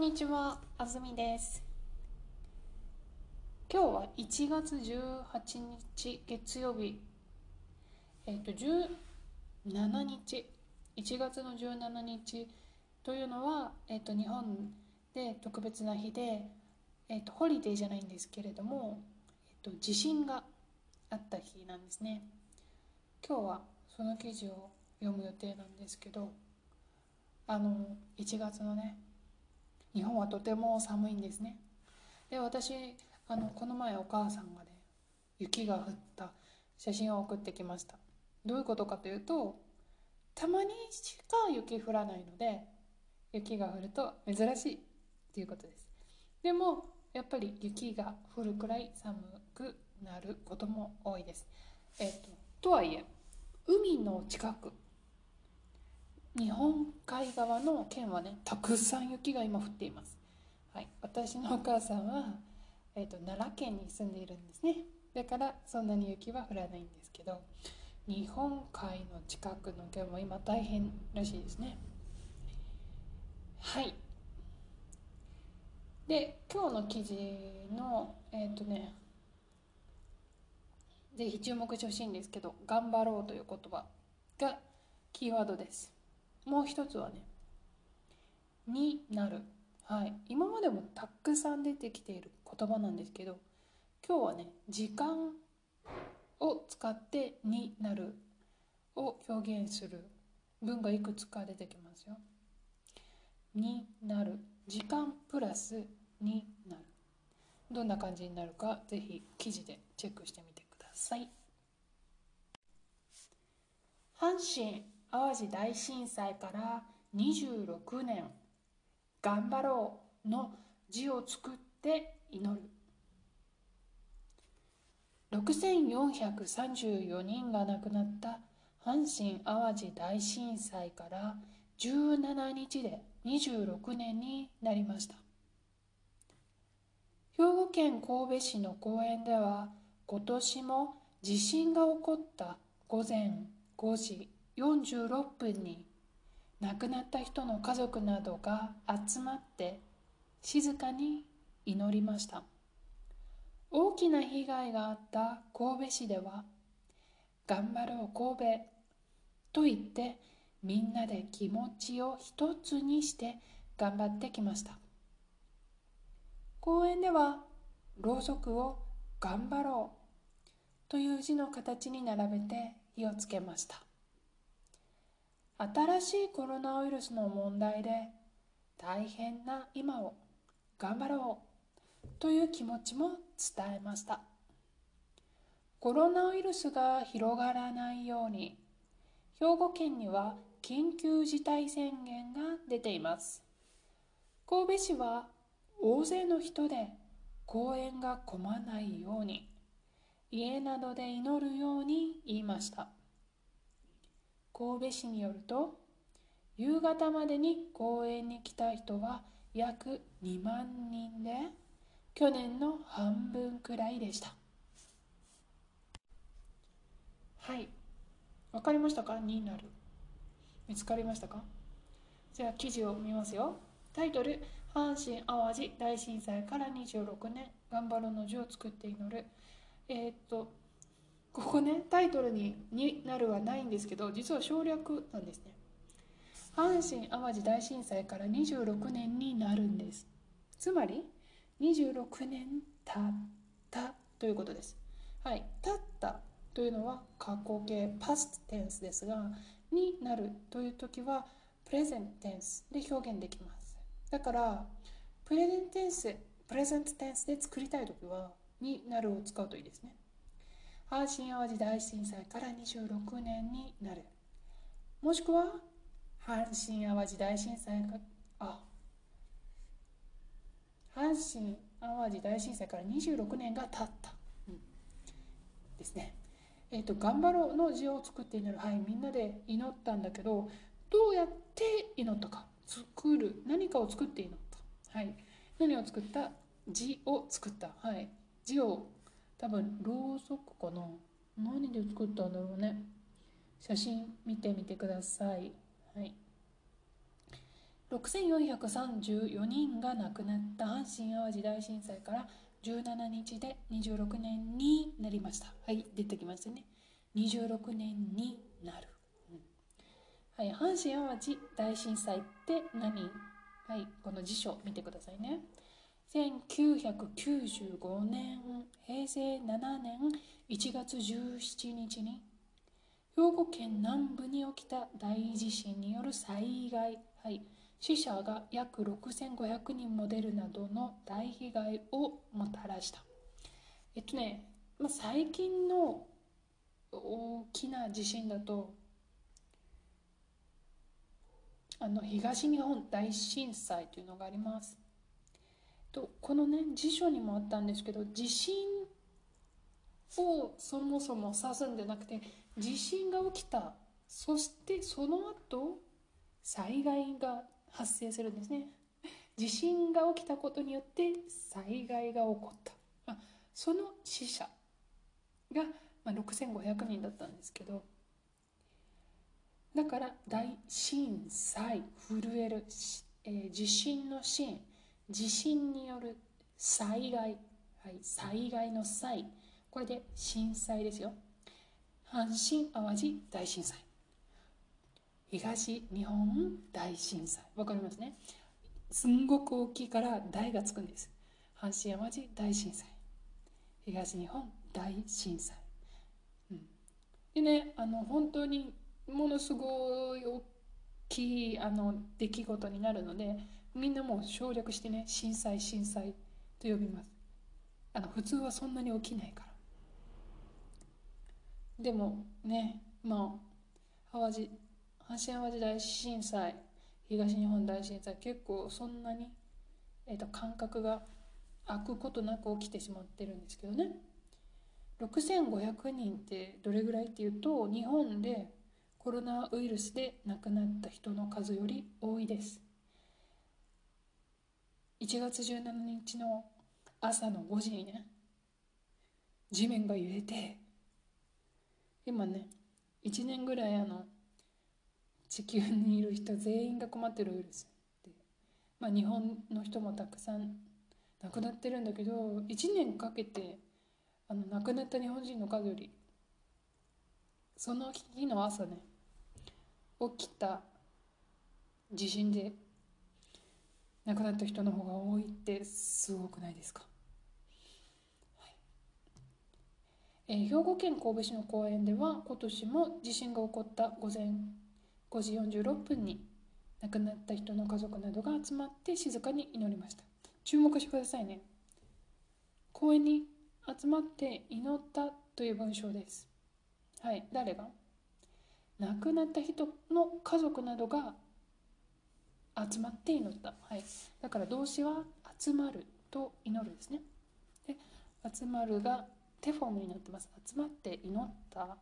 んにちは、あずみです。今日は1月18日月曜日、えっ、と17日、1月の17日というのは、えっ、と日本で特別な日で、えっ、とホリデーじゃないんですけれども、えっ、と地震があった日なんですね。今日はその記事を読む予定なんですけど、あの1月のね日本はとても寒いんですね。で私あのこの前お母さんがね雪が降った写真を送ってきました。どういうことかというとたまにしか雪降らないので雪が降ると珍しいということです。でもやっぱり雪が降るくらい寒くなることも多いです。えっ、ととはいえ海の近く日本海側の県はねたくさん雪が今降っています、はい、私のお母さんは、えー、と奈良県に住んでいるんですね。だからそんなに雪は降らないんですけど日本海の近くの県も今大変らしいですね。はい。で今日の記事のえっ、とねぜひ注目してほしいんですけど「頑張ろう」という言葉がキーワードです。もう一つはね「になる」はい今までもたくさん出てきている言葉なんですけど今日はね時間を使って「になる」を表現する文がいくつか出てきますよ。になる時間プラスになるどんな感じになるかぜひ記事でチェックしてみてください。阪神・淡路大震災から26年頑張ろうの字を作って祈る。6434人が亡くなった阪神・淡路大震災から17日で26年になりました。兵庫県神戸市の公園では今年も地震が起こった午前5時46分に亡くなった人の家族などが集まって静かに祈りました。大きな被害があった神戸市では「頑張ろう神戸」と言ってみんなで気持ちを一つにして頑張ってきました。公園ではろうそくを「頑張ろう」という字の形に並べて火をつけました。新しいコロナウイルスの問題で大変な今を頑張ろうという気持ちも伝えました。コロナウイルスが広がらないように兵庫県には緊急事態宣言が出ています。神戸市は大勢の人で公園が混まないように家などで祈るように言いました。神戸市によると夕方までに公園に来た人は約2万人で去年の半分くらいでした。はい。わかりましたか？になる。見つかりましたか？じゃあ記事を見ますよ。タイトル「阪神・淡路大震災から26年。頑張ろうの字を作って祈る」えー、っとここねタイトルに「になる」はないんですけど実は省略なんですね。阪神・淡路大震災から26年になるんです。つまり26年経ったということです。はい経ったというのは過去形 past tense ですがになるという時は present tense で表現できます。だからプレゼンテンスプレゼントテンスで作りたい時はになるを使うといいですね。阪神・淡路大震災から26年になる。もしくは阪神・淡路大震災があ阪神・淡路大震災から26年が経った、うん、ですね。えっ、ー、と頑張ろうの字を作って祈る。はいみんなで祈ったんだけどどうやって祈ったか。作る。何かを作って祈った。はい。何を作った？字を作った。はい。字を多分ろうそくかな。何で作ったんだろうね。写真見てみてください。はい。6434人が亡くなった阪神・淡路大震災から17日で26年になりました。はい。出てきましたね。26年になる、うん、はい。阪神・淡路大震災って何？はい。この辞書見てくださいね。1995年平成7年1月17日に兵庫県南部に起きた大地震による災害、はい、死者が約6500人も出るなどの大被害をもたらした。えっとね、まあ、最近の大きな地震だとあの東日本大震災というのがあります。とこのね辞書にもあったんですけど地震をそもそも指すんじゃなくて地震が起きたそしてその後災害が発生するんですね。地震が起きたことによって災害が起こった。あその死者が、まあ、6500人だったんですけどだから大震災震える、えー、地震の震地震による災害、はい、災害の災これで震災ですよ。阪神・淡路大震災。東日本大震災。わかりますね？すんごく大きいから大がつくんです。阪神・淡路大震災。東日本大震災、うん、でねあの本当にものすごい大きいあの出来事になるのでみんなもう省略してね震災震災と呼びます。あの普通はそんなに起きないから。でもねまあ淡路阪神・淡路大震災東日本大震災結構そんなに、えーと、感覚が空くことなく起きてしまってるんですけどね。6500人ってどれぐらいっていうと日本でコロナウイルスで亡くなった人の数より多いです。1月17日の朝の5時にね地面が揺れて今ね1年ぐらいあの地球にいる人全員が困ってるウイルスで、まあ、日本の人もたくさん亡くなってるんだけど1年かけてあの亡くなった日本人の数よりその日の朝ね起きた地震で亡くなった人の方が多いってすごくないですか、はい。えー、兵庫県神戸市の公園では今年も地震が起こった午前5時46分に亡くなった人の家族などが集まって静かに祈りました。注目してくださいね。公園に集まって祈ったという文章です。はい。誰が？亡くなった人の家族などが集まって祈った、はい、だから動詞は集まると祈るですね。で集まるが手フォームになってます。集まって祈った、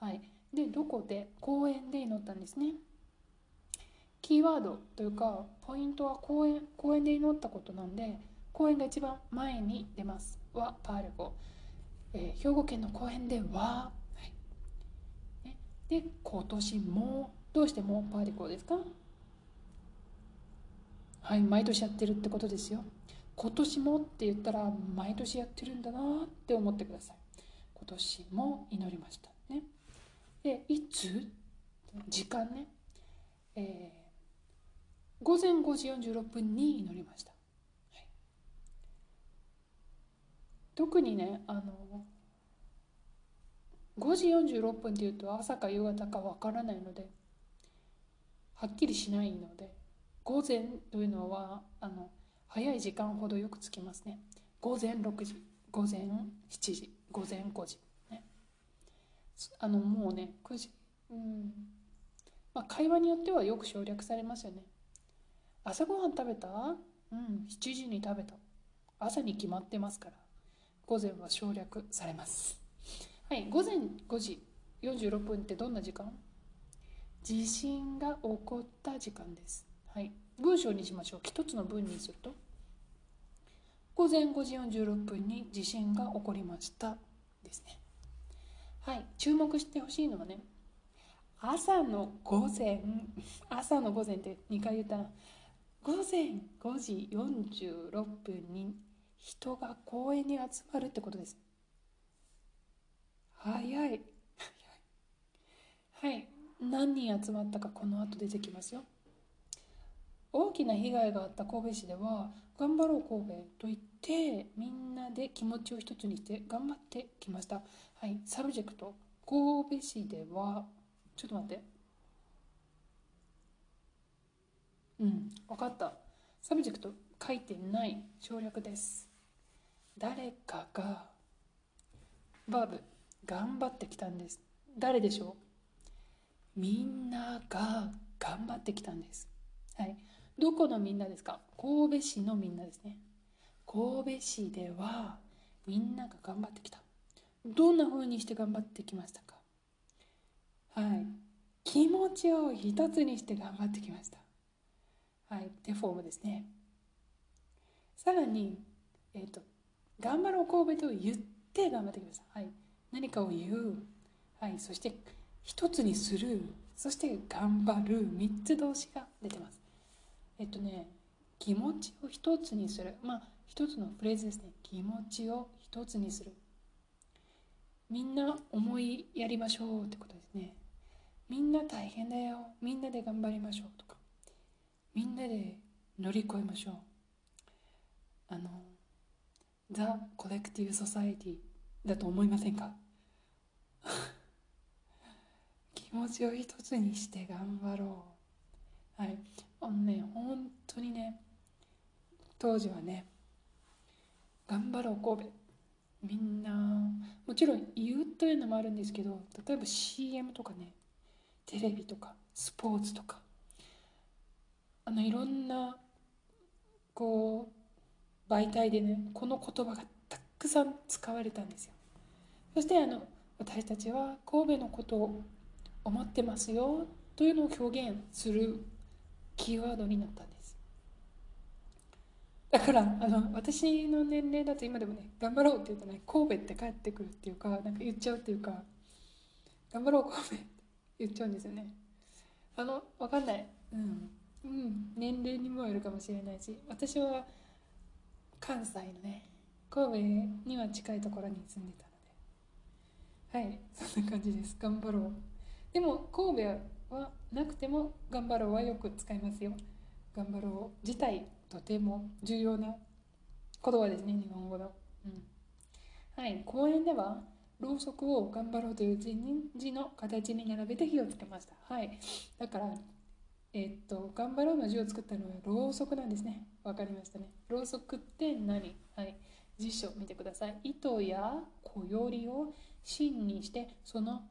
はい、でどこで公園で祈ったんですね。キーワードというかポイントは公園公園で祈ったことなんで公園が一番前に出ます。はパール語、えー、兵庫県の公園では、はい。ね、で今年もどうしてもパーリコですか？はい毎年やってるってことですよ。今年もって言ったら毎年やってるんだなって思ってください。今年も祈りましたね。でいつ？時間ね、えー、午前5時46分に祈りました、はい、特にねあの5時46分っていうと朝か夕方かわからないのではっきりしないので午前というのはあの早い時間ほどよくつきますね。午前6時午前7時午前5時ね。あのもうね9時うん。まあ会話によってはよく省略されますよね。朝ごはん食べた？うん7時に食べた。朝に決まってますから。午前は省略されます。はい午前5時46分ってどんな時間？地震が起こった時間です。はい、文章にしましょう。一つの文にすると。午前5時46分に地震が起こりました。ですね。はい。注目してほしいのはね朝の午前朝の午前って2回言ったな。午前5時46分に人が公園に集まるってことです。早い。早い。はい。何人集まったかこの後出てきますよ。大きな被害があった神戸市では頑張ろう神戸と言ってみんなで気持ちを一つにして頑張ってきました。はい subject。神戸市ではちょっと待って。うん分かった。 subject。書いてない。省略です。誰かがバーブ頑張ってきたんです。誰でしょう？みんなが頑張ってきたんです。はい。どこのみんなですか？神戸市のみんなですね。神戸市ではみんなが頑張ってきた。どんな風にして頑張ってきましたか？はい。気持ちを一つにして頑張ってきました。はい。デフォームですね。さらにえっ、ー、と頑張ろう神戸と言って頑張ってきました。はい。何かを言う。はい。そして一つにする。そして頑張る。3つ動詞が出てます。えっとね気持ちを一つにする。まあ一つのフレーズですね。気持ちを一つにする。みんな思いやりましょうってことですね。みんな大変だよ。みんなで頑張りましょうとか。みんなで乗り越えましょう。あのザ・コレクティブ・ソサエティだと思いませんか？気持ちを一つにして頑張ろう。はい。あのね本当にね当時はね頑張ろう神戸。みんなもちろん言うというのもあるんですけど例えば CM とかねテレビとかスポーツとかあのいろんなこう媒体でねこの言葉がたくさん使われたんですよ。そしてあの私たちは神戸のことを思ってますよというのを表現するキーワードになったんです。だからあの私の年齢だと今でもね頑張ろうって言うとね神戸って帰ってくるっていうかなんか言っちゃうっていうか頑張ろう神戸って言っちゃうんですよね。あの分かんない。うん。うん。年齢にもよるかもしれないし私は関西のね神戸には近いところに住んでたので。はい。そんな感じです。頑張ろう。でも神戸はなくても頑張ろうはよく使いますよ。頑張ろう自体とても重要な言葉ですね日本語の、うん、はい。公園ではろうそくを頑張ろうという字の形に並べて火をつけました。はい。だからえ、っと頑張ろうの字を作ったのはろうそくなんですね。わかりましたね。ろうそくって何？はい。辞書見てください。糸やこよりを芯にしてその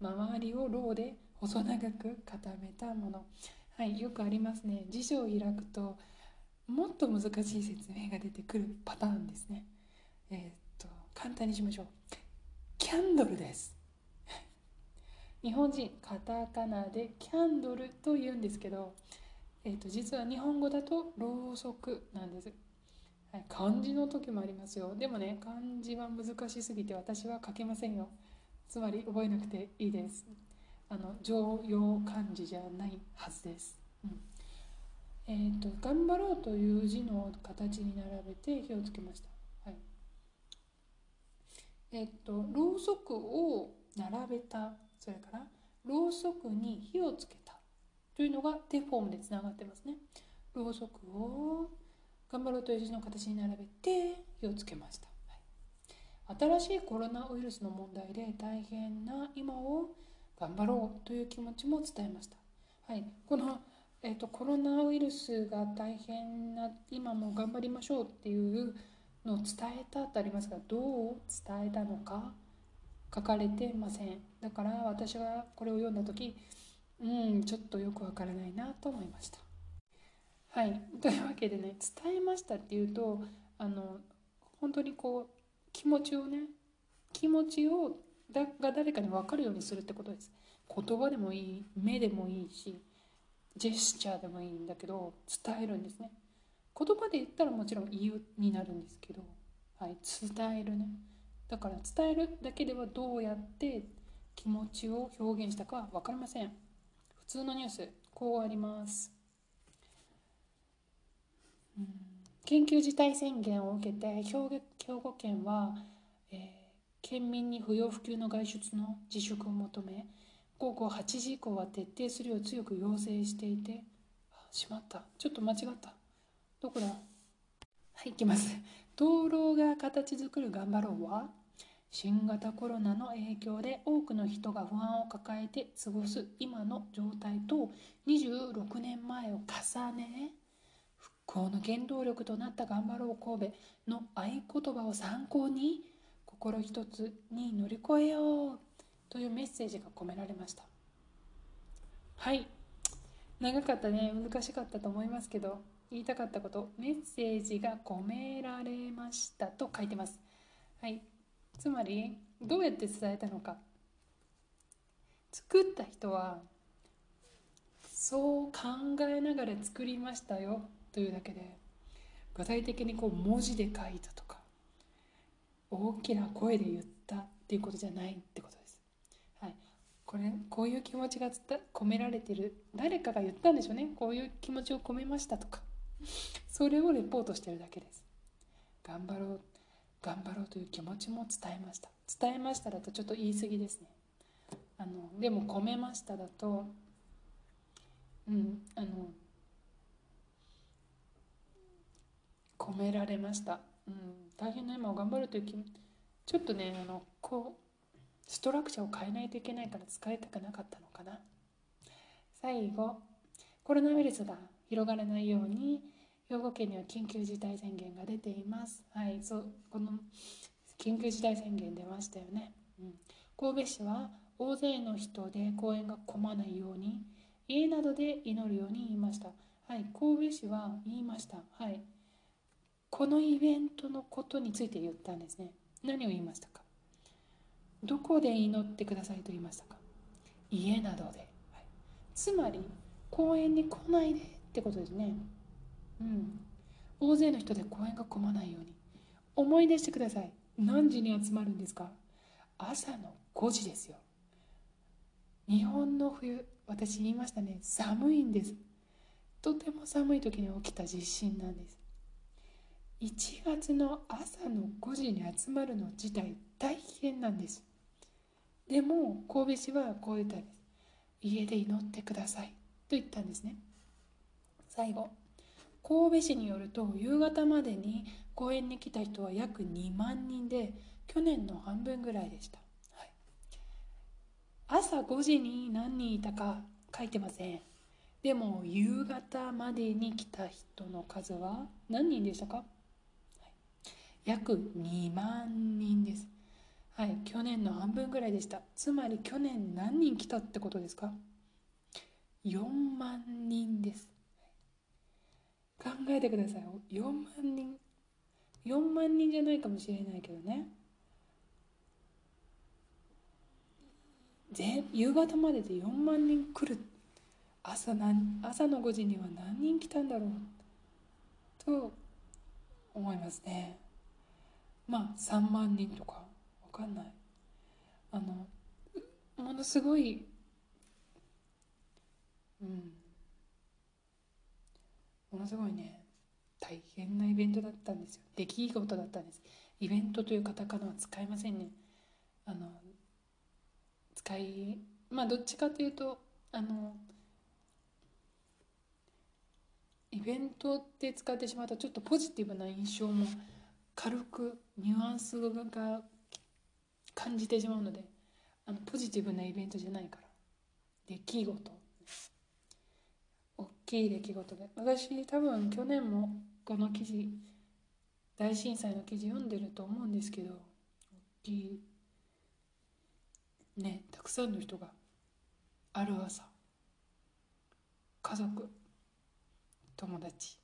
周りをろうで細長く固めたものはいよくありますね辞書を開くともっと難しい説明が出てくるパターンですね。えー、っと簡単にしましょう。キャンドルです。日本人カタカナでキャンドルと言うんですけど、えー、っと実は日本語だとろうそくなんです。はい、漢字の時もありますよ。でもね漢字は難しすぎて私は書けませんよ。つまり覚えなくていいです。あの常用漢字じゃないはずです。うんえーと、頑張ろうという字の形に並べて火をつけました。はい、えっ、ー、とろうそくを並べたそれからろうそくに火をつけたというのがデフォームでつながってますね。ろうそくを頑張ろうという字の形に並べて火をつけました。はい、新しいコロナウイルスの問題で大変な今を頑張ろうという気持ちも伝えました。はい、このえーと、コロナウイルスが大変な今も頑張りましょうっていうのを伝えたってありますがどう伝えたのか書かれてません。だから私がこれを読んだ時うんちょっとよくわからないなと思いました。はい。というわけでね伝えましたっていうとあの本当にこう気持ちをね気持ちをだが誰かに分かるようにするってことです。言葉でもいい目でもいいしジェスチャーでもいいんだけど伝えるんですね。言葉で言ったらもちろん言うになるんですけど、はい、伝えるね。だから伝えるだけではどうやって気持ちを表現したかは分かりません。普通のニュースこうあります。うん。緊急事態宣言を受けて兵庫県は、県民に不要不急の外出の自粛を求め午後8時以降は徹底するよう強く要請していてしまった。ちょっと間違った。どこだ？はい行きます。灯籠が形作る頑張ろうは新型コロナの影響で多くの人が不安を抱えて過ごす今の状態と26年前を重ね復興の原動力となった頑張ろう神戸の合言葉を参考に心一つに乗り越えようというメッセージが込められました。はい。長かったね。難しかったと思いますけど言いたかったことメッセージが込められましたと書いてます。はい。つまりどうやって伝えたのか。作った人はそう考えながら作りましたよというだけで具体的にこう文字で書いたとか大きな声で言ったっていうことじゃないってことです。はい、これこういう気持ちが込められてる。誰かが言ったんでしょうね。こういう気持ちを込めましたとか。それをレポートしてるだけです。頑張ろう。頑張ろうという気持ちも伝えました。伝えましただとちょっと言い過ぎですね。あのでも込めましただとうんあの込められました。うん。大変な今を頑張るというちょっとねあのこうストラクチャーを変えないといけないから使いたくなかったのかな。最後コロナウイルスが広がらないように兵庫県には緊急事態宣言が出ています。はいそうこの緊急事態宣言出ましたよね、うん、神戸市は大勢の人で公園が混まないように家などで祈るように言いました。はい神戸市は言いました。はい。このイベントのことについて言ったんですね。何を言いましたか？どこで祈ってくださいと言いましたか？家などで、はい、つまり公園に来ないでってことですね。うん。大勢の人で公園が混まないように。思い出してください。何時に集まるんですか？朝の5時ですよ。日本の冬私言いましたね。寒いんです。とても寒い時に起きた地震なんです。1月の朝の5時に集まるの自体大変なんです。でも神戸市はこう言ったんです家で祈ってくださいと言ったんですね。最後神戸市によると夕方までに公園に来た人は約2万人で去年の半分ぐらいでした、はい、朝5時に何人いたか書いてません。でも夕方までに来た人の数は何人でしたか、約2万人です。はい去年の半分ぐらいでした。つまり去年何人来たってことですか？4万人です。考えてください。4万人。4万人じゃないかもしれないけどね。全夕方までで4万人来る。朝何朝の5時には何人来たんだろう？と思いますね。まあ3万人とか分かんない。あのものすごいうん。ものすごいね大変なイベントだったんですよ。出来事だったんです。イベントというカタカナは使いませんね。あの使いまあどっちかというとあのイベントって使ってしまうとちょっとポジティブな印象も軽くニュアンスが感じてしまうのであのポジティブなイベントじゃないから。出来事。大きい出来事で。私多分去年もこの記事大震災の記事読んでると思うんですけど大きいねたくさんの人がある朝家族友達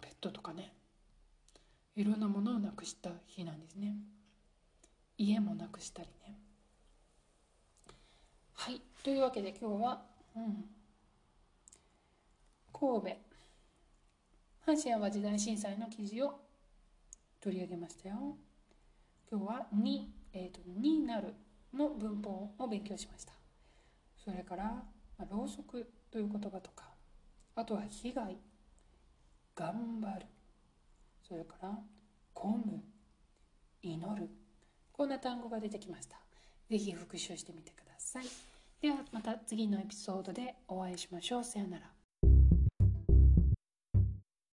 ペットとかねいろんなものをなくした日なんですね。家もなくしたりね。はい。というわけで今日はうん。神戸。阪神・淡路大震災の記事を取り上げましたよ。今日は「に」えーと「になる」の文法を勉強しました。それから、まあ、ろうそくという言葉とかあとは被害。頑張る。それから混む祈る。こんな単語が出てきました。ぜひ復習してみてください。ではまた次のエピソードでお会いしましょう。さよなら。